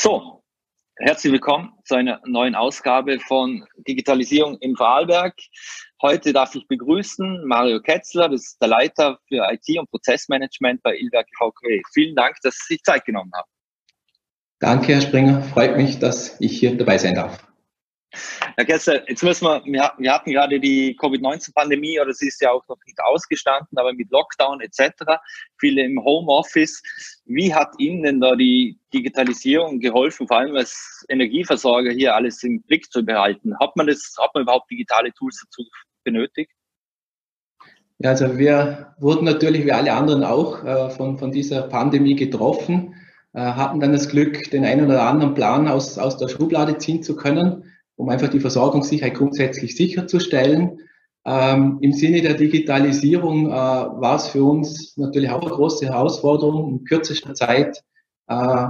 So, herzlich willkommen zu einer neuen Ausgabe von Digitalisierung im Vorarlberg. Heute darf ich begrüßen Mario Ketzler, das ist der Leiter für IT und Prozessmanagement bei Ilwerk VKW. Vielen Dank, dass Sie sich Zeit genommen haben. Danke, Herr Springer. Freut mich, dass ich hier dabei sein darf. Herr Kessler, jetzt müssen wir, wir hatten gerade die Covid-19-Pandemie oder sie ist ja auch noch nicht ausgestanden, aber mit Lockdown etc., viele im Homeoffice. Wie hat Ihnen denn da die Digitalisierung geholfen, vor allem als Energieversorger hier alles im Blick zu behalten? Hat man das, hat man überhaupt digitale Tools dazu benötigt? Ja, also wir wurden natürlich wie alle anderen auch äh, von, von dieser Pandemie getroffen, äh, hatten dann das Glück, den einen oder anderen Plan aus, aus der Schublade ziehen zu können um einfach die Versorgungssicherheit grundsätzlich sicherzustellen. Ähm, Im Sinne der Digitalisierung äh, war es für uns natürlich auch eine große Herausforderung, in kürzester Zeit äh,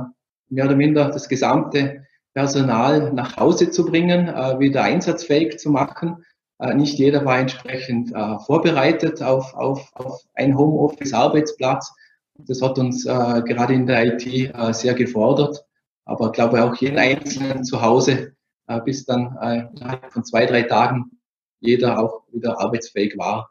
mehr oder minder das gesamte Personal nach Hause zu bringen, äh, wieder einsatzfähig zu machen. Äh, nicht jeder war entsprechend äh, vorbereitet auf, auf, auf ein Homeoffice-Arbeitsplatz. Das hat uns äh, gerade in der IT sehr gefordert. Aber ich glaube auch jeden Einzelnen zu Hause bis dann äh, innerhalb von zwei, drei Tagen jeder auch wieder arbeitsfähig war.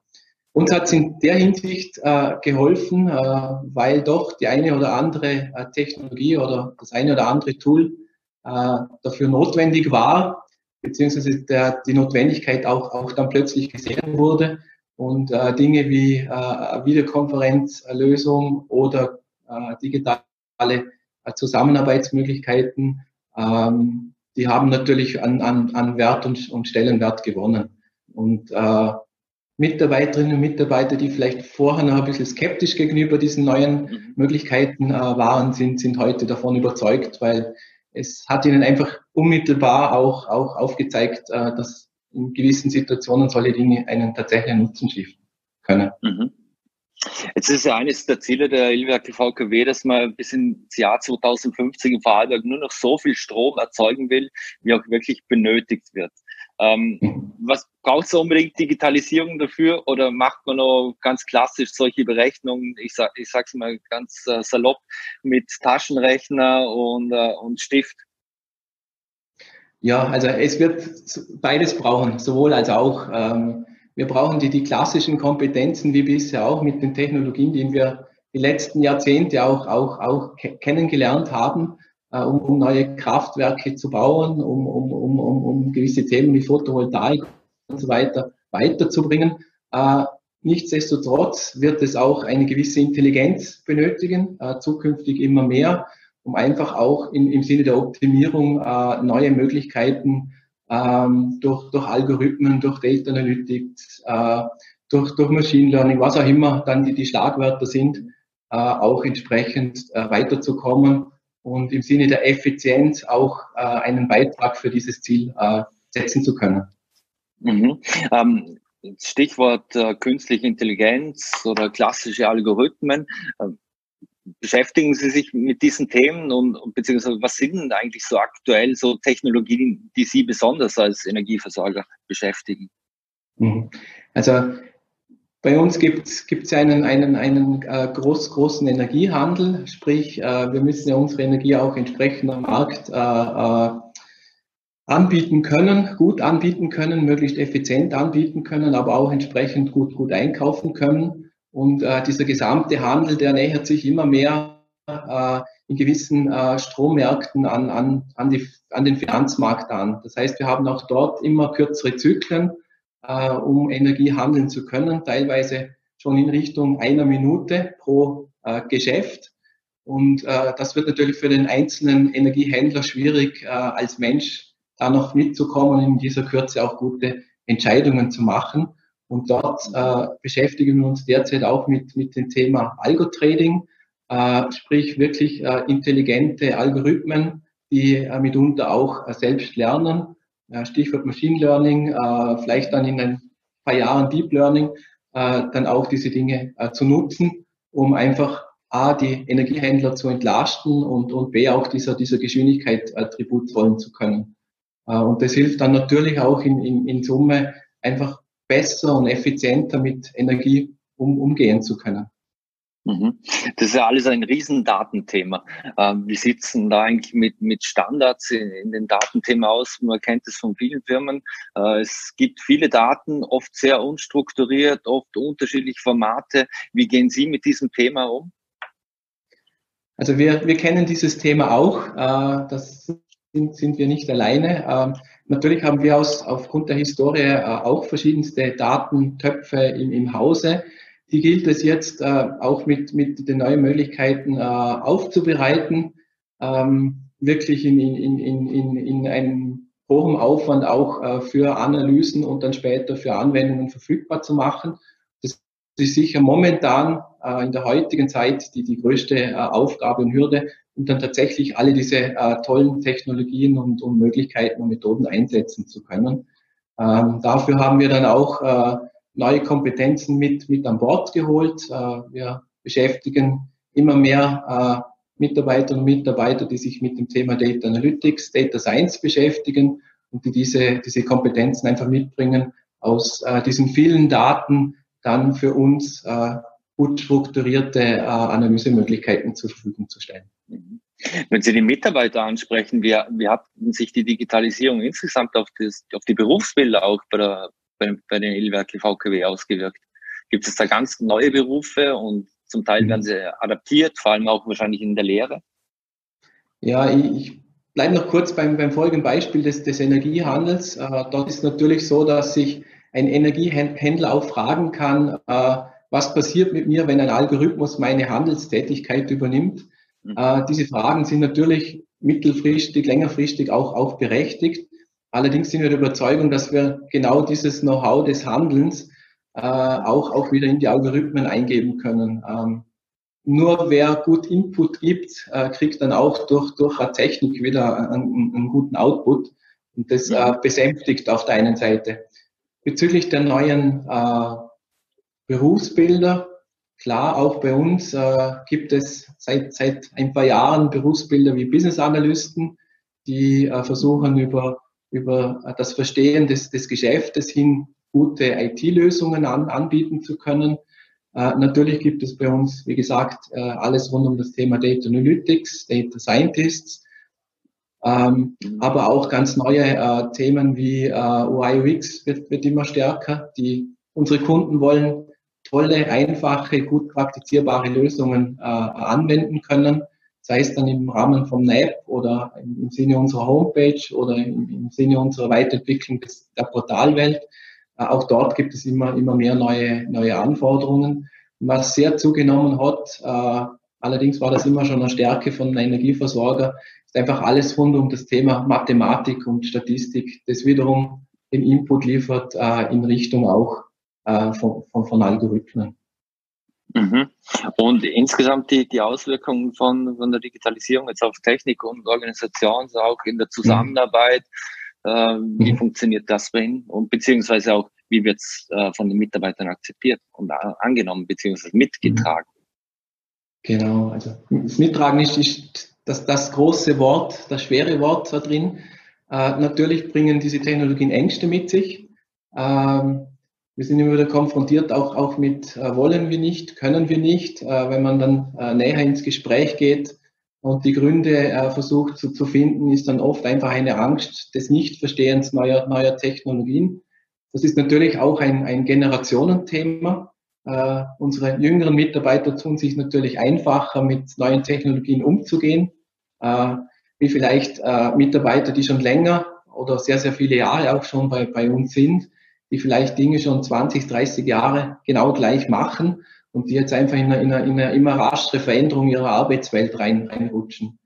Uns hat es in der Hinsicht äh, geholfen, äh, weil doch die eine oder andere äh, Technologie oder das eine oder andere Tool äh, dafür notwendig war, beziehungsweise der, die Notwendigkeit auch, auch dann plötzlich gesehen wurde und äh, Dinge wie äh, Videokonferenzlösung oder äh, digitale äh, Zusammenarbeitsmöglichkeiten ähm, die haben natürlich an, an, an Wert und, und Stellenwert gewonnen. Und äh, Mitarbeiterinnen und Mitarbeiter, die vielleicht vorher noch ein bisschen skeptisch gegenüber diesen neuen mhm. Möglichkeiten äh, waren, sind, sind heute davon überzeugt, weil es hat ihnen einfach unmittelbar auch, auch aufgezeigt, äh, dass in gewissen Situationen solche Dinge einen tatsächlichen Nutzen stiften können. Mhm. Jetzt ist ja eines der Ziele der Ilwerke VKW, dass man bis ins Jahr 2050 im Vorarlberg nur noch so viel Strom erzeugen will, wie auch wirklich benötigt wird. Ähm, was braucht es unbedingt Digitalisierung dafür oder macht man noch ganz klassisch solche Berechnungen, ich sag, ich sag's mal ganz äh, salopp, mit Taschenrechner und, äh, und Stift? Ja, also es wird beides brauchen, sowohl als auch. Ähm, wir brauchen die, die klassischen Kompetenzen wie bisher auch mit den Technologien, die wir die letzten Jahrzehnte auch, auch, auch kennengelernt haben, äh, um, um neue Kraftwerke zu bauen, um, um, um, um, um gewisse Themen wie Photovoltaik und so weiter weiterzubringen. Äh, nichtsdestotrotz wird es auch eine gewisse Intelligenz benötigen, äh, zukünftig immer mehr, um einfach auch in, im Sinne der Optimierung äh, neue Möglichkeiten ähm, durch, durch Algorithmen, durch Data Analytics, äh, durch, durch Machine Learning, was auch immer dann die, die Schlagwörter sind, äh, auch entsprechend äh, weiterzukommen und im Sinne der Effizienz auch äh, einen Beitrag für dieses Ziel äh, setzen zu können. Mhm. Ähm, Stichwort äh, künstliche Intelligenz oder klassische Algorithmen. Ähm, beschäftigen Sie sich mit diesen Themen und beziehungsweise was sind denn eigentlich so aktuell so Technologien, die Sie besonders als Energieversorger beschäftigen? Mhm. Also bei uns gibt es einen, einen, einen äh, groß, großen Energiehandel, sprich äh, wir müssen ja unsere Energie auch entsprechend am Markt äh, äh, anbieten können, gut anbieten können, möglichst effizient anbieten können, aber auch entsprechend gut, gut einkaufen können. Und äh, dieser gesamte Handel, der nähert sich immer mehr äh, in gewissen äh, Strommärkten an, an, an, die, an den Finanzmarkt an. Das heißt, wir haben auch dort immer kürzere Zyklen, äh, um Energie handeln zu können, teilweise schon in Richtung einer Minute pro äh, Geschäft. Und äh, das wird natürlich für den einzelnen Energiehändler schwierig, äh, als Mensch da noch mitzukommen, in dieser Kürze auch gute Entscheidungen zu machen. Und dort äh, beschäftigen wir uns derzeit auch mit, mit dem Thema Algotrading, äh, sprich wirklich äh, intelligente Algorithmen, die äh, mitunter auch äh, selbst lernen. Äh, Stichwort Machine Learning, äh, vielleicht dann in ein paar Jahren Deep Learning, äh, dann auch diese Dinge äh, zu nutzen, um einfach A, die Energiehändler zu entlasten und, und B, auch dieser, dieser Geschwindigkeit äh, Tribut zollen zu können. Äh, und das hilft dann natürlich auch in, in, in Summe einfach besser und effizienter mit Energie um, umgehen zu können. Mhm. Das ist ja alles ein Riesendatenthema. Ähm, wie denn da eigentlich mit, mit Standards in, in den Datenthemen aus? Man kennt es von vielen Firmen. Äh, es gibt viele Daten, oft sehr unstrukturiert, oft unterschiedliche Formate. Wie gehen Sie mit diesem Thema um? Also wir, wir kennen dieses Thema auch. Äh, das sind, sind wir nicht alleine. Natürlich haben wir aus, aufgrund der Historie äh, auch verschiedenste Datentöpfe im, im Hause. Die gilt es jetzt äh, auch mit, mit den neuen Möglichkeiten äh, aufzubereiten, ähm, wirklich in, in, in, in, in einem hohen Aufwand auch für Analysen und dann später für Anwendungen verfügbar zu machen. Das ist sicher momentan in der heutigen Zeit die, die größte Aufgabe und Hürde, um dann tatsächlich alle diese äh, tollen Technologien und, und Möglichkeiten und Methoden einsetzen zu können. Ähm, dafür haben wir dann auch äh, neue Kompetenzen mit, mit an Bord geholt. Äh, wir beschäftigen immer mehr äh, Mitarbeiter und Mitarbeiter, die sich mit dem Thema Data Analytics, Data Science beschäftigen und die diese, diese Kompetenzen einfach mitbringen, aus äh, diesen vielen Daten dann für uns äh, gut strukturierte Analysemöglichkeiten zur Verfügung zu stellen. Wenn Sie die Mitarbeiter ansprechen, wie, wie hat sich die Digitalisierung insgesamt auf, das, auf die Berufsbilder auch bei, der, bei, bei den Illwerke VKW ausgewirkt? Gibt es da ganz neue Berufe und zum Teil mhm. werden sie adaptiert, vor allem auch wahrscheinlich in der Lehre? Ja, ich, ich bleibe noch kurz beim, beim folgenden Beispiel des, des Energiehandels. Äh, dort ist natürlich so, dass sich ein Energiehändler auch fragen kann, äh, was passiert mit mir, wenn ein Algorithmus meine Handelstätigkeit übernimmt. Mhm. Äh, diese Fragen sind natürlich mittelfristig, längerfristig auch, auch berechtigt. Allerdings sind wir der Überzeugung, dass wir genau dieses Know-how des Handelns äh, auch, auch wieder in die Algorithmen eingeben können. Ähm, nur wer gut Input gibt, äh, kriegt dann auch durch, durch eine Technik wieder einen, einen guten Output. Und das äh, besänftigt auf der einen Seite. Bezüglich der neuen äh, Berufsbilder, klar, auch bei uns äh, gibt es seit, seit ein paar Jahren Berufsbilder wie Business Analysten, die äh, versuchen über, über das Verstehen des, des Geschäftes hin gute IT-Lösungen an, anbieten zu können. Äh, natürlich gibt es bei uns, wie gesagt, äh, alles rund um das Thema Data Analytics, Data Scientists, ähm, aber auch ganz neue äh, Themen wie äh, UI UX wird, wird immer stärker. Die, unsere Kunden wollen tolle, einfache, gut praktizierbare Lösungen äh, anwenden können, sei es dann im Rahmen vom NAP oder im, Sinne unserer Homepage oder im, im Sinne unserer Weiterentwicklung des, der Portalwelt. Äh, auch dort gibt es immer, immer mehr neue, neue Anforderungen. Was sehr zugenommen hat, äh, allerdings war das immer schon eine Stärke von Energieversorger, ist einfach alles rund um das Thema Mathematik und Statistik, das wiederum den Input liefert äh, in Richtung auch äh, von, von, von Algorithmen. Mhm. Und insgesamt die, die Auswirkungen von, von der Digitalisierung jetzt auf Technik und Organisation, auch in der Zusammenarbeit, mhm. äh, wie mhm. funktioniert das bei Ihnen? Und beziehungsweise auch, wie wird es äh, von den Mitarbeitern akzeptiert und angenommen, beziehungsweise mitgetragen? Genau, also das Mittragen ist, ist das, das große Wort, das schwere Wort da drin. Äh, natürlich bringen diese Technologien Ängste mit sich. Ähm, wir sind immer wieder konfrontiert auch, auch mit äh, wollen wir nicht, können wir nicht. Äh, wenn man dann äh, näher ins Gespräch geht und die Gründe äh, versucht zu, zu finden, ist dann oft einfach eine Angst des Nichtverstehens neuer, neuer Technologien. Das ist natürlich auch ein, ein Generationenthema. Äh, unsere jüngeren Mitarbeiter tun sich natürlich einfacher, mit neuen Technologien umzugehen, äh, wie vielleicht Mitarbeiter, die schon länger oder sehr, sehr viele Jahre auch schon bei, bei uns sind die vielleicht Dinge schon 20, 30 Jahre genau gleich machen und die jetzt einfach in eine, in eine, in eine immer raschere Veränderung ihrer Arbeitswelt rein, reinrutschen.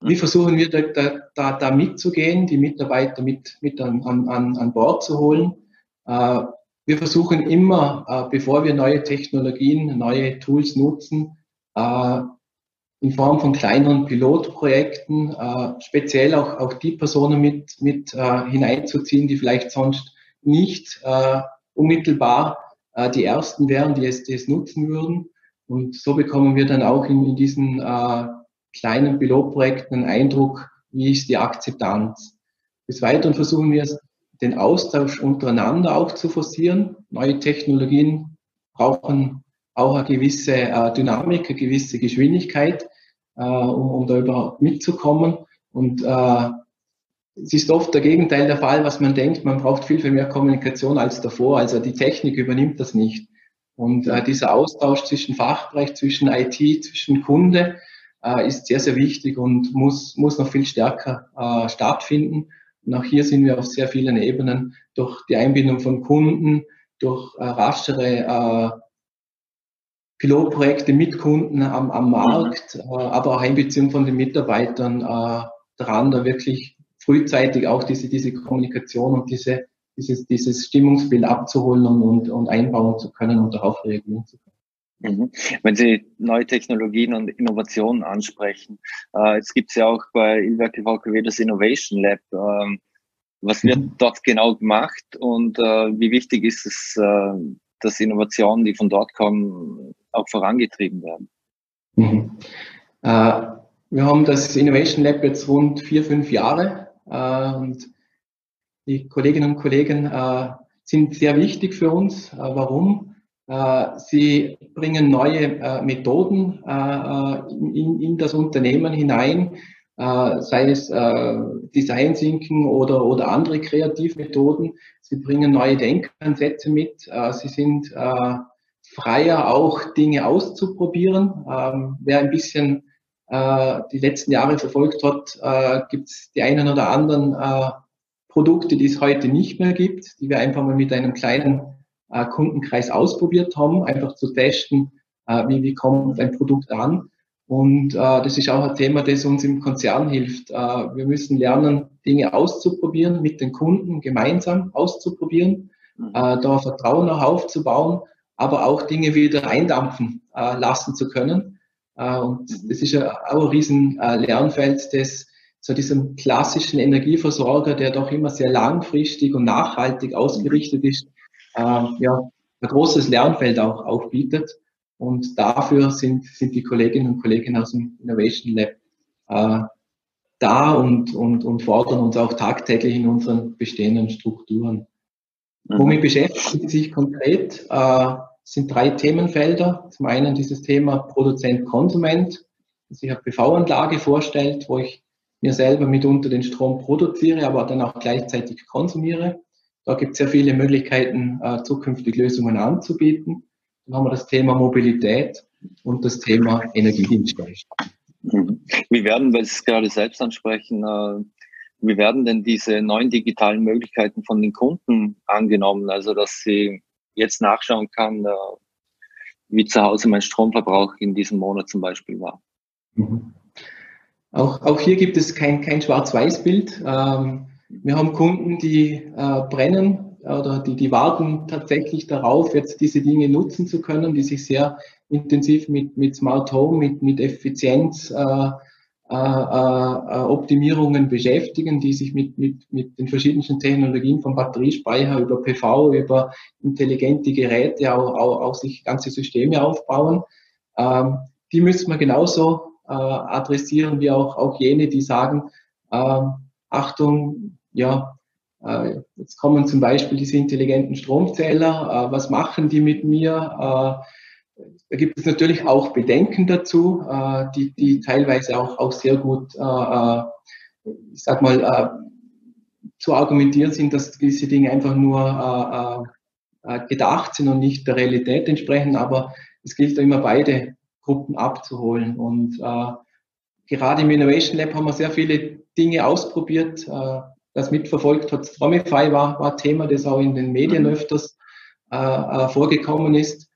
Wie versuchen wir da, da, da mitzugehen, die Mitarbeiter mit, mit an, an, an Bord zu holen? Äh, wir versuchen immer, äh, bevor wir neue Technologien, neue Tools nutzen, äh, in Form von kleineren Pilotprojekten, speziell auch, auch die Personen mit, mit hineinzuziehen, die vielleicht sonst nicht äh, unmittelbar äh, die Ersten wären, die es, die es nutzen würden. Und so bekommen wir dann auch in, in diesen äh, kleinen Pilotprojekten einen Eindruck, wie ist die Akzeptanz. Des Weiteren versuchen wir den Austausch untereinander auch zu forcieren. Neue Technologien brauchen auch eine gewisse äh, Dynamik, eine gewisse Geschwindigkeit, äh, um, um da überhaupt mitzukommen. Und äh, es ist oft der Gegenteil der Fall, was man denkt, man braucht viel, viel mehr Kommunikation als davor. Also die Technik übernimmt das nicht. Und äh, dieser Austausch zwischen Fachbereich, zwischen IT, zwischen Kunde äh, ist sehr, sehr wichtig und muss, muss noch viel stärker äh, stattfinden. Und auch hier sind wir auf sehr vielen Ebenen durch die Einbindung von Kunden, durch äh, raschere äh, Pilotprojekte mit Kunden am, am Markt, äh, aber auch Einbeziehung von den Mitarbeitern äh, daran, da wirklich frühzeitig auch diese, diese Kommunikation und diese dieses, dieses Stimmungsbild abzuholen und, und, und einbauen zu können und darauf reagieren zu können. Mhm. Wenn Sie neue Technologien und Innovationen ansprechen, äh, jetzt gibt es ja auch bei Ilwerke VKW das Innovation Lab. Ähm, was wird mhm. dort genau gemacht und äh, wie wichtig ist es, äh, dass Innovationen, die von dort kommen, auch vorangetrieben werden? Mhm. Äh, wir haben das Innovation Lab jetzt rund vier, fünf Jahre und die Kolleginnen und Kollegen äh, sind sehr wichtig für uns. Äh, warum? Äh, sie bringen neue äh, Methoden äh, in, das Unternehmen hinein, äh, sei es Design Thinking oder, oder andere Kreativmethoden. Sie bringen neue Denkansätze mit. sie sind freier, auch Dinge auszuprobieren. Ähm, wer ein bisschen die letzten Jahre verfolgt hat, gibt es die einen oder anderen Produkte, die es heute nicht mehr gibt, die wir einfach mal mit einem kleinen äh, Kundenkreis ausprobiert haben, einfach zu testen, äh, wie, wie kommt ein Produkt an. Und äh, das ist auch ein Thema, das uns im Konzern hilft. Äh, wir müssen lernen, Dinge auszuprobieren, mit den Kunden gemeinsam auszuprobieren, mhm. äh, da Vertrauen noch aufzubauen, aber auch Dinge wieder eindampfen äh, lassen zu können. Äh, und mhm. das ist ja auch ein riesen äh, Lernfeld, das so diesem klassischen Energieversorger, der doch immer sehr langfristig und nachhaltig ausgerichtet ist, äh, ja, ein großes Lernfeld auch, auch bietet. Und dafür sind, sind die Kolleginnen und Kollegen aus dem Innovation Lab äh, da und, und, und fordern uns auch tagtäglich in unseren bestehenden Strukturen. Mhm. Womit beschäftigen sie sich konkret? Äh, sind drei Themenfelder. Zum einen dieses Thema Produzent-Konsument, das sich eine PV-Anlage vorstellt, wo ich mir selber mitunter den Strom produziere, aber dann auch gleichzeitig konsumiere. Da gibt es sehr viele Möglichkeiten, äh, zukünftig Lösungen anzubieten. Dann haben wir das Thema Mobilität und das Thema Energiedienstleistung. Wie werden, weil Sie es gerade selbst ansprechen, äh, wie werden denn diese neuen digitalen Möglichkeiten von den Kunden angenommen? Also, dass sie jetzt nachschauen kann, äh, wie zu Hause mein Stromverbrauch in diesem Monat zum Beispiel war. Mhm. Auch, auch hier gibt es kein, kein Schwarz-Weiß-Bild. Ähm, wir haben Kunden, die äh, brennen oder die, die warten tatsächlich darauf, jetzt diese Dinge nutzen zu können, die sich sehr intensiv mit, mit Smart Home, mit, mit Effizienz, äh, äh, äh, Optimierungen beschäftigen, die sich mit, mit, mit den verschiedenen Technologien vom Batteriespeicher über PV, über intelligente Geräte auch, auch, auch sich ganze Systeme aufbauen. Ähm, die müssen wir genauso äh, adressieren wir auch, auch jene, die sagen, äh, Achtung, ja, äh, jetzt kommen zum Beispiel diese intelligenten Stromzähler, äh, was machen die mit mir? Äh, da gibt es natürlich auch Bedenken dazu, äh, die, die teilweise auch, auch sehr gut, äh, äh ich sag mal, äh, zu argumentieren sind, dass diese Dinge einfach nur äh, äh, gedacht sind und nicht der Realität entsprechen. Aber es gilt da immer beide Gruppen abzuholen. Und äh, gerade im Innovation Lab haben wir sehr viele Dinge ausprobiert. Äh, das mitverfolgt hat Stromify war, war Thema, das auch in den Medien mhm. öfters äh, äh, vorgekommen ist.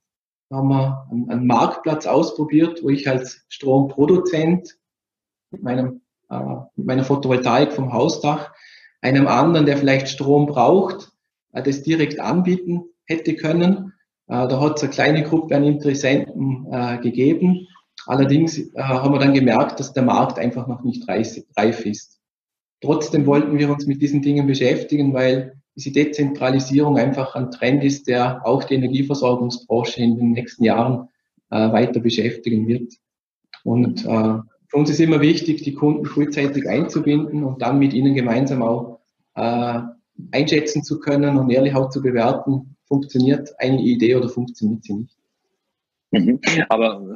Da haben wir einen, Marktplatz ausprobiert, wo ich als Stromproduzent mit, meinem, äh, mit meiner Photovoltaik vom Hausdach einem anderen, der vielleicht Strom braucht, äh, das direkt anbieten hätte können. Äh, da hat es eine kleine Gruppe an Interessenten äh, gegeben. Allerdings äh, haben wir dann gemerkt, dass der Markt einfach noch nicht reif ist. Trotzdem wollten wir uns mit diesen Dingen beschäftigen, weil diese Dezentralisierung einfach ein Trend ist, der auch die Energieversorgungsbranche in den nächsten Jahren äh, weiter beschäftigen wird. Und äh, für uns ist immer wichtig, die Kunden frühzeitig einzubinden und dann mit ihnen gemeinsam auch äh, einschätzen zu können und ehrlich auch zu bewerten, funktioniert eine Idee oder funktioniert sie nicht. Mhm. Aber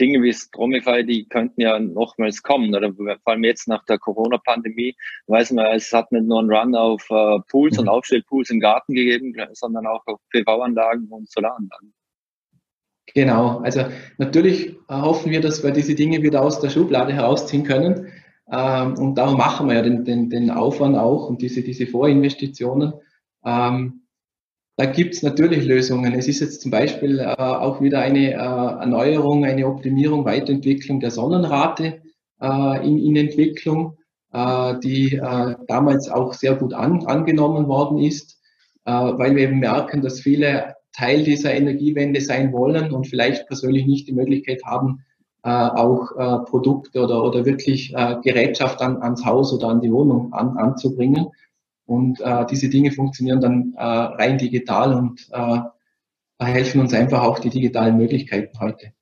Dinge wie Stromify, die könnten ja nochmals kommen. Oder vor allem jetzt nach der Corona-Pandemie weiß man, es hat nicht nur einen Run auf äh, Pools mhm. und Aufstellpools im Garten gegeben, sondern auch auf PV-Anlagen und Solaranlagen. Genau, also natürlich hoffen wir, dass wir diese Dinge wieder aus der Schublade herausziehen können. Ähm, und darum machen wir ja den, den, den Aufwand auch und diese, diese Vorinvestitionen. Ähm, da gibt es natürlich Lösungen. Es ist jetzt zum Beispiel äh, auch wieder eine äh, Erneuerung, eine Optimierung, Weiterentwicklung der Sonnenrate äh, in, in Entwicklung, äh, die äh, damals auch sehr gut an, angenommen worden ist, äh, weil wir eben merken, dass viele Teil dieser Energiewende sein wollen und vielleicht persönlich nicht die Möglichkeit haben, auch Produkte oder, oder wirklich Gerätschaft an, ans Haus oder an die Wohnung an, anzubringen. Und äh, diese Dinge funktionieren dann äh, rein digital und äh, helfen uns einfach auch die digitalen Möglichkeiten heute.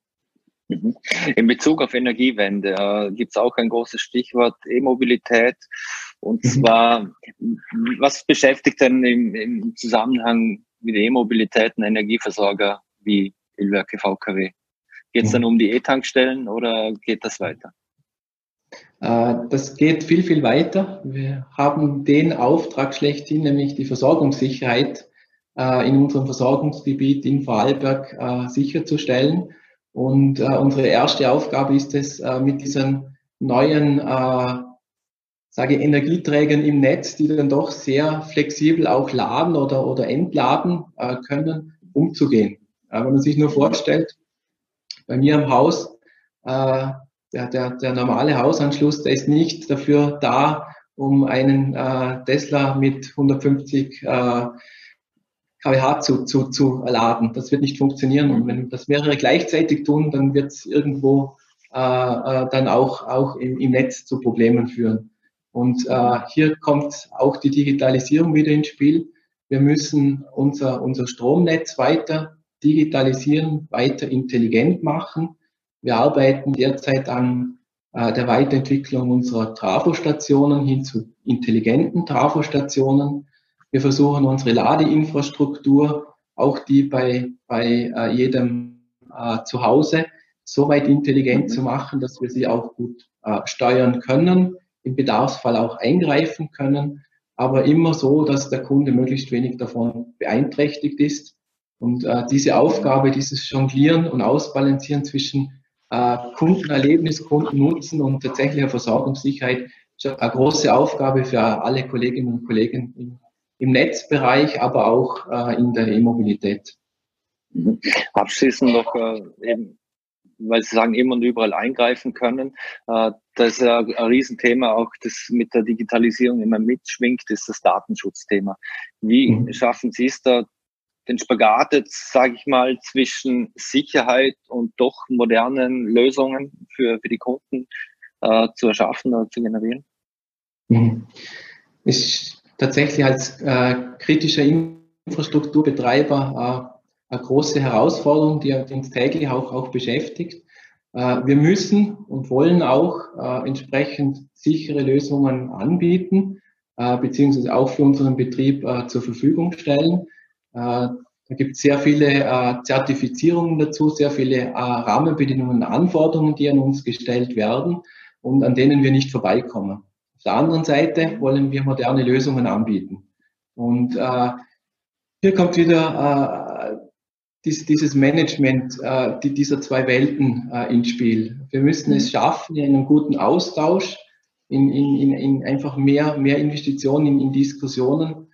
Mhm. In Bezug auf Energiewende äh, gibt es auch ein großes Stichwort E-Mobilität. Und mhm. zwar, was beschäftigt denn im, im Zusammenhang mit E-Mobilität einen Energieversorger wie Ilwerke VKW? Geht es mhm. dann um die E-Tankstellen oder geht das weiter? Äh, das geht viel, viel weiter. Wir haben den Auftrag schlechthin, nämlich die Versorgungssicherheit äh, in unserem Versorgungsgebiet in Vorarlberg äh, sicherzustellen. Und unsere erste Aufgabe ist es, mit diesen neuen sage Energieträgern im Netz, die dann doch sehr flexibel auch laden oder, oder entladen können, umzugehen. wenn man sich nur vorstellt, bei mir im Haus der, der, der normale Hausanschluss, der ist nicht dafür da, um einen äh, Tesla mit 150 äh, kWh zu, zu, zu laden. Das wird nicht funktionieren. Und wenn das mehrere gleichzeitig tun, dann wird es irgendwo äh, äh, dann auch, auch im, im Netz zu Problemen führen. Und äh, hier kommt auch die Digitalisierung wieder ins Spiel. Wir müssen unser, unser Stromnetz weiter digitalisieren, weiter intelligent machen. Wir arbeiten derzeit an äh, der Weiterentwicklung unserer Trafostationen hin zu intelligenten Trafostationen. Wir versuchen unsere Ladeinfrastruktur, auch die bei, bei äh, jedem äh, zu Hause, so weit intelligent zu machen, dass wir sie auch gut äh, steuern können, im Bedarfsfall auch eingreifen können, aber immer so, dass der Kunde möglichst wenig davon beeinträchtigt ist. Und äh, diese Aufgabe, dieses Jonglieren und Ausbalancieren zwischen äh, Kundenerlebnis, Kundennutzen und tatsächliche Versorgungssicherheit ist eine große Aufgabe für alle Kolleginnen und Kollegen im, im Netzbereich, aber auch äh, in der E-Mobilität. Mhm. Abschließend noch äh, eben, weil Sie sagen, immer und überall eingreifen können. Äh, das ist ja ein Riesenthema, auch das mit der Digitalisierung immer mitschwingt, ist das Datenschutzthema. Wie mhm. schaffen Sie es da, den Spagat jetzt, sage ich mal, zwischen Sicherheit und doch modernen Lösungen für, für die Kunden äh, zu erschaffen oder zu generieren? Mhm. Ist tatsächlich als äh, kritischer Infrastrukturbetreiber äh, eine große Herausforderung, die uns täglich auch, auch beschäftigt. Äh, wir müssen und wollen auch äh, entsprechend sichere Lösungen anbieten, äh, beziehungsweise auch für unseren Betrieb zur Verfügung stellen. Äh, da gibt es sehr viele äh, Zertifizierungen dazu, sehr viele äh, Rahmenbedingungen, Anforderungen, die an uns gestellt werden und an denen wir nicht vorbeikommen. Auf der anderen Seite wollen wir moderne Lösungen anbieten. Und äh, hier kommt wieder äh, dies, dieses Management äh, die, dieser zwei Welten ins Spiel. Wir müssen es schaffen, in einem guten Austausch, in, in, in, in einfach mehr, mehr Investitionen in, in Diskussionen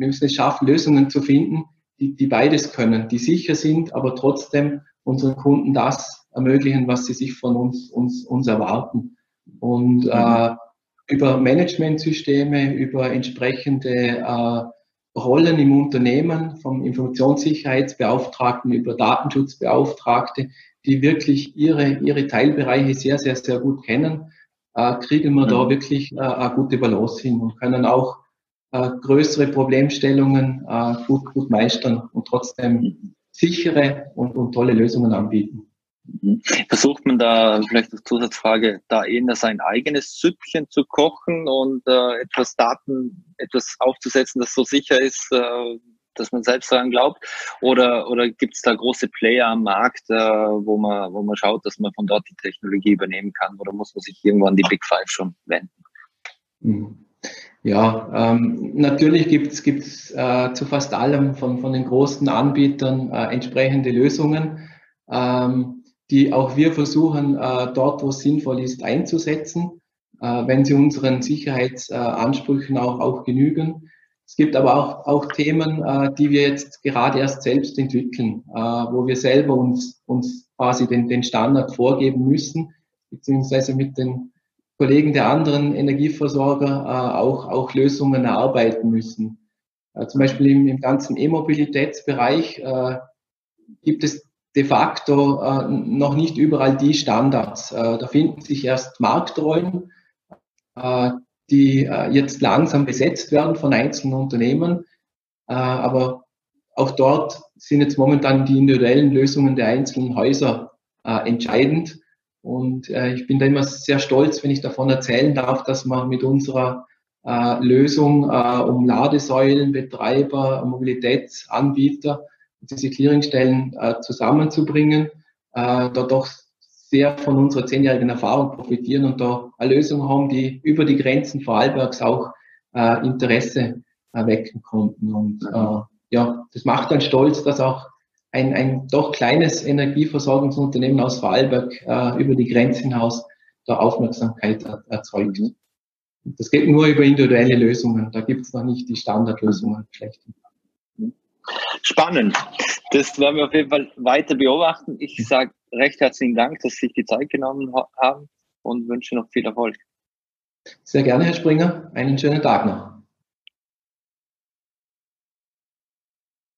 wir müssen es schaffen, Lösungen zu finden, die, die beides können, die sicher sind, aber trotzdem unseren Kunden das ermöglichen, was sie sich von uns, uns, uns erwarten. Und äh, über Managementsysteme, über entsprechende äh, Rollen im Unternehmen, vom Informationssicherheitsbeauftragten über Datenschutzbeauftragte, die wirklich ihre, ihre Teilbereiche sehr, sehr, sehr gut kennen, äh, kriegen wir da mhm. wirklich äh, eine gute Balance hin und können auch äh, größere Problemstellungen äh, gut, gut meistern und trotzdem sichere und, und tolle Lösungen anbieten. Mhm. Versucht man da, vielleicht als Zusatzfrage, da eher sein eigenes Süppchen zu kochen und äh, etwas Daten, etwas aufzusetzen, das so sicher ist, äh, dass man selbst daran glaubt? Oder, oder gibt es da große Player am Markt, äh, wo, man, wo man schaut, dass man von dort die Technologie übernehmen kann? Oder muss man sich irgendwann die Big Five schon wenden? Mhm. Ja, ähm, natürlich gibt es äh, zu fast allem von, von den großen Anbietern äh, entsprechende Lösungen, ähm, die auch wir versuchen, äh, dort, wo es sinnvoll ist, einzusetzen, äh, wenn sie unseren Sicherheitsansprüchen auch, auch genügen. Es gibt aber auch, auch Themen, äh, die wir jetzt gerade erst selbst entwickeln, äh, wo wir selber uns, uns quasi den, den Standard vorgeben müssen, beziehungsweise mit den Kollegen der anderen Energieversorger äh, auch, auch Lösungen erarbeiten müssen. Äh, zum Beispiel im, im ganzen E-Mobilitätsbereich äh, gibt es de facto äh, noch nicht überall die Standards. Äh, da finden sich erst Marktrollen, äh, die jetzt langsam besetzt werden von einzelnen Unternehmen. aber auch dort sind jetzt momentan die individuellen Lösungen der einzelnen Häuser entscheidend. Und äh, ich bin da immer sehr stolz, wenn ich davon erzählen darf, dass man mit unserer äh, Lösung äh, um Ladesäulen, Betreiber, Mobilitätsanbieter, diese Clearingstellen äh, zusammenzubringen, äh, da doch sehr von unserer zehnjährigen Erfahrung profitieren und da eine Lösung haben, die über die Grenzen Vorarlbergs auch äh, Interesse erwecken konnten. Und äh, ja, das macht dann stolz, dass auch ein, ein doch kleines Energieversorgungsunternehmen aus Vorarlberg äh, über die Grenze hinaus da Aufmerksamkeit er, erzeugt. Mhm. Das geht nur über individuelle Lösungen. Da gibt es noch nicht die Standardlösungen schlecht. Spannend. Das werden wir auf jeden Fall weiter beobachten. Ich sage recht herzlichen Dank, dass Sie sich die Zeit genommen haben und wünsche noch viel Erfolg. Sehr gerne, Herr Springer. Einen schönen Tag noch.